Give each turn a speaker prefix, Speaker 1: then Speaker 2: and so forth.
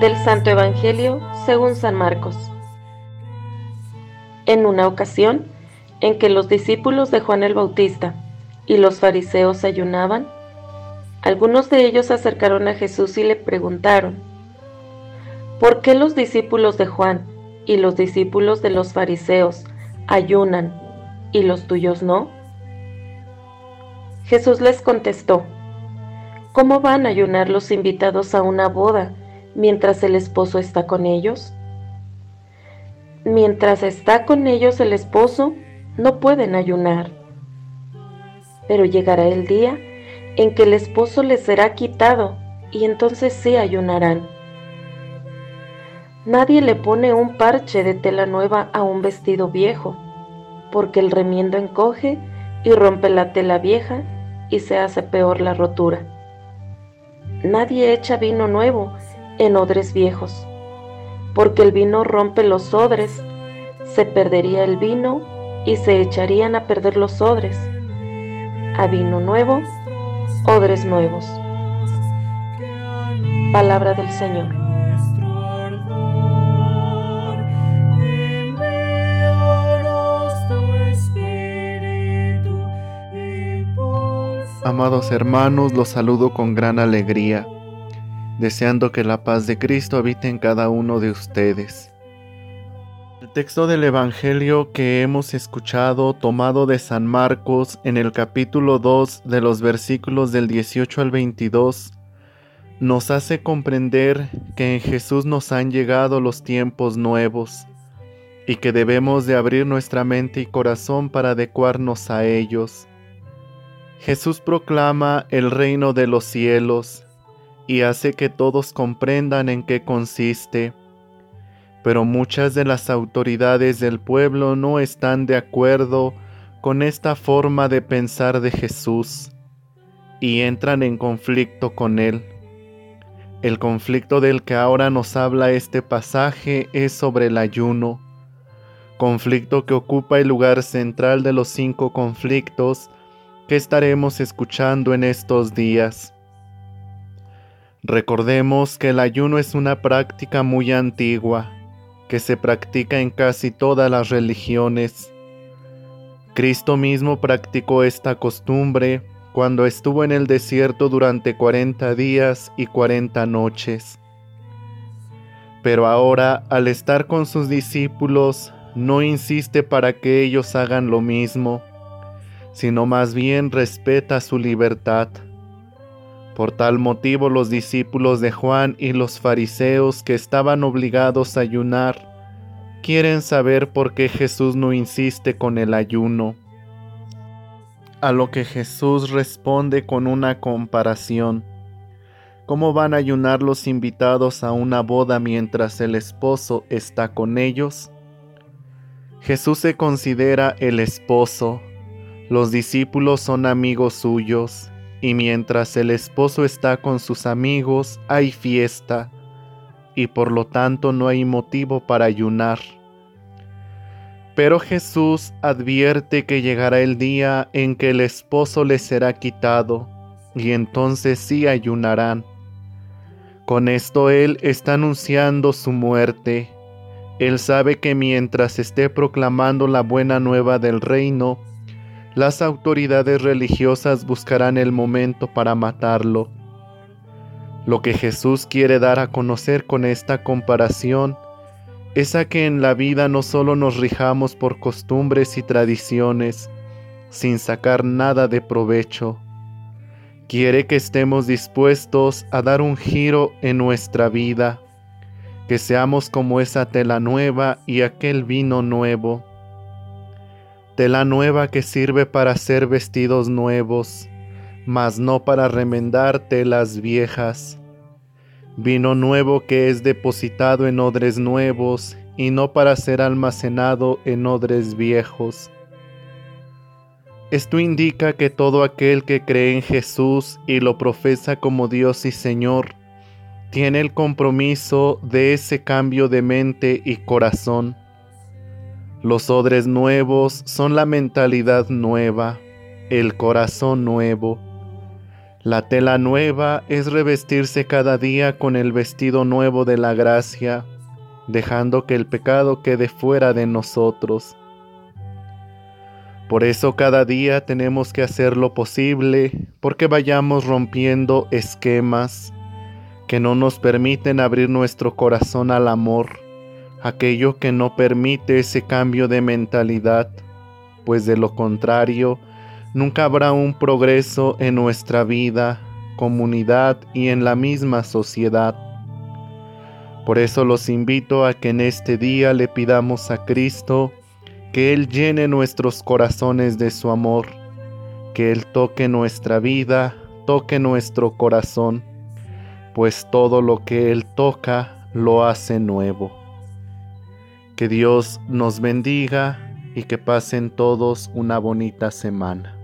Speaker 1: Santo Evangelio según San Marcos. En una ocasión en que los discípulos de Juan el Bautista y los fariseos ayunaban, algunos de ellos se acercaron a Jesús y le preguntaron, ¿por qué los discípulos de Juan y los discípulos de los fariseos ayunan y los tuyos no? Jesús les contestó, ¿cómo van a ayunar los invitados a una boda mientras el esposo está con ellos? Mientras está con ellos el esposo, no pueden ayunar. Pero llegará el día en que el esposo les será quitado y entonces sí ayunarán. Nadie le pone un parche de tela nueva a un vestido viejo, porque el remiendo encoge y rompe la tela vieja y se hace peor la rotura. Nadie echa vino nuevo en odres viejos, porque el vino rompe los odres, se perdería el vino y se echarían a perder los odres. A vino nuevo odres nuevos. Palabra del Señor.
Speaker 2: Amados hermanos, los saludo con gran alegría, deseando que la paz de Cristo habite en cada uno de ustedes. El texto del Evangelio que hemos escuchado, tomado de San Marcos en el capítulo 2 de los versículos del 18 al 22, nos hace comprender que en Jesús nos han llegado los tiempos nuevos y que debemos de abrir nuestra mente y corazón para adecuarnos a ellos. Jesús proclama el reino de los cielos y hace que todos comprendan en qué consiste pero muchas de las autoridades del pueblo no están de acuerdo con esta forma de pensar de Jesús y entran en conflicto con él. El conflicto del que ahora nos habla este pasaje es sobre el ayuno, conflicto que ocupa el lugar central de los cinco conflictos que estaremos escuchando en estos días. Recordemos que el ayuno es una práctica muy antigua que se practica en casi todas las religiones. Cristo mismo practicó esta costumbre cuando estuvo en el desierto durante 40 días y 40 noches. Pero ahora, al estar con sus discípulos, no insiste para que ellos hagan lo mismo, sino más bien respeta su libertad. Por tal motivo los discípulos de Juan y los fariseos que estaban obligados a ayunar quieren saber por qué Jesús no insiste con el ayuno. A lo que Jesús responde con una comparación. ¿Cómo van a ayunar los invitados a una boda mientras el esposo está con ellos? Jesús se considera el esposo, los discípulos son amigos suyos, y mientras el esposo está con sus amigos hay fiesta, y por lo tanto no hay motivo para ayunar. Pero Jesús advierte que llegará el día en que el esposo les será quitado, y entonces sí ayunarán. Con esto Él está anunciando su muerte. Él sabe que mientras esté proclamando la buena nueva del reino, las autoridades religiosas buscarán el momento para matarlo. Lo que Jesús quiere dar a conocer con esta comparación es a que en la vida no solo nos rijamos por costumbres y tradiciones, sin sacar nada de provecho. Quiere que estemos dispuestos a dar un giro en nuestra vida, que seamos como esa tela nueva y aquel vino nuevo tela nueva que sirve para hacer vestidos nuevos, mas no para remendar telas viejas. Vino nuevo que es depositado en odres nuevos y no para ser almacenado en odres viejos. Esto indica que todo aquel que cree en Jesús y lo profesa como Dios y Señor, tiene el compromiso de ese cambio de mente y corazón los odres nuevos son la mentalidad nueva, el corazón nuevo. La tela nueva es revestirse cada día con el vestido nuevo de la gracia, dejando que el pecado quede fuera de nosotros. Por eso cada día tenemos que hacer lo posible porque vayamos rompiendo esquemas que no nos permiten abrir nuestro corazón al amor, aquello que no permite ese cambio de mentalidad, pues de lo contrario, nunca habrá un progreso en nuestra vida, comunidad y en la misma sociedad. Por eso los invito a que en este día le pidamos a Cristo que Él llene nuestros corazones de su amor, que Él toque nuestra vida, toque nuestro corazón, pues todo lo que Él toca lo hace nuevo. Que Dios nos bendiga y que pasen todos una bonita semana.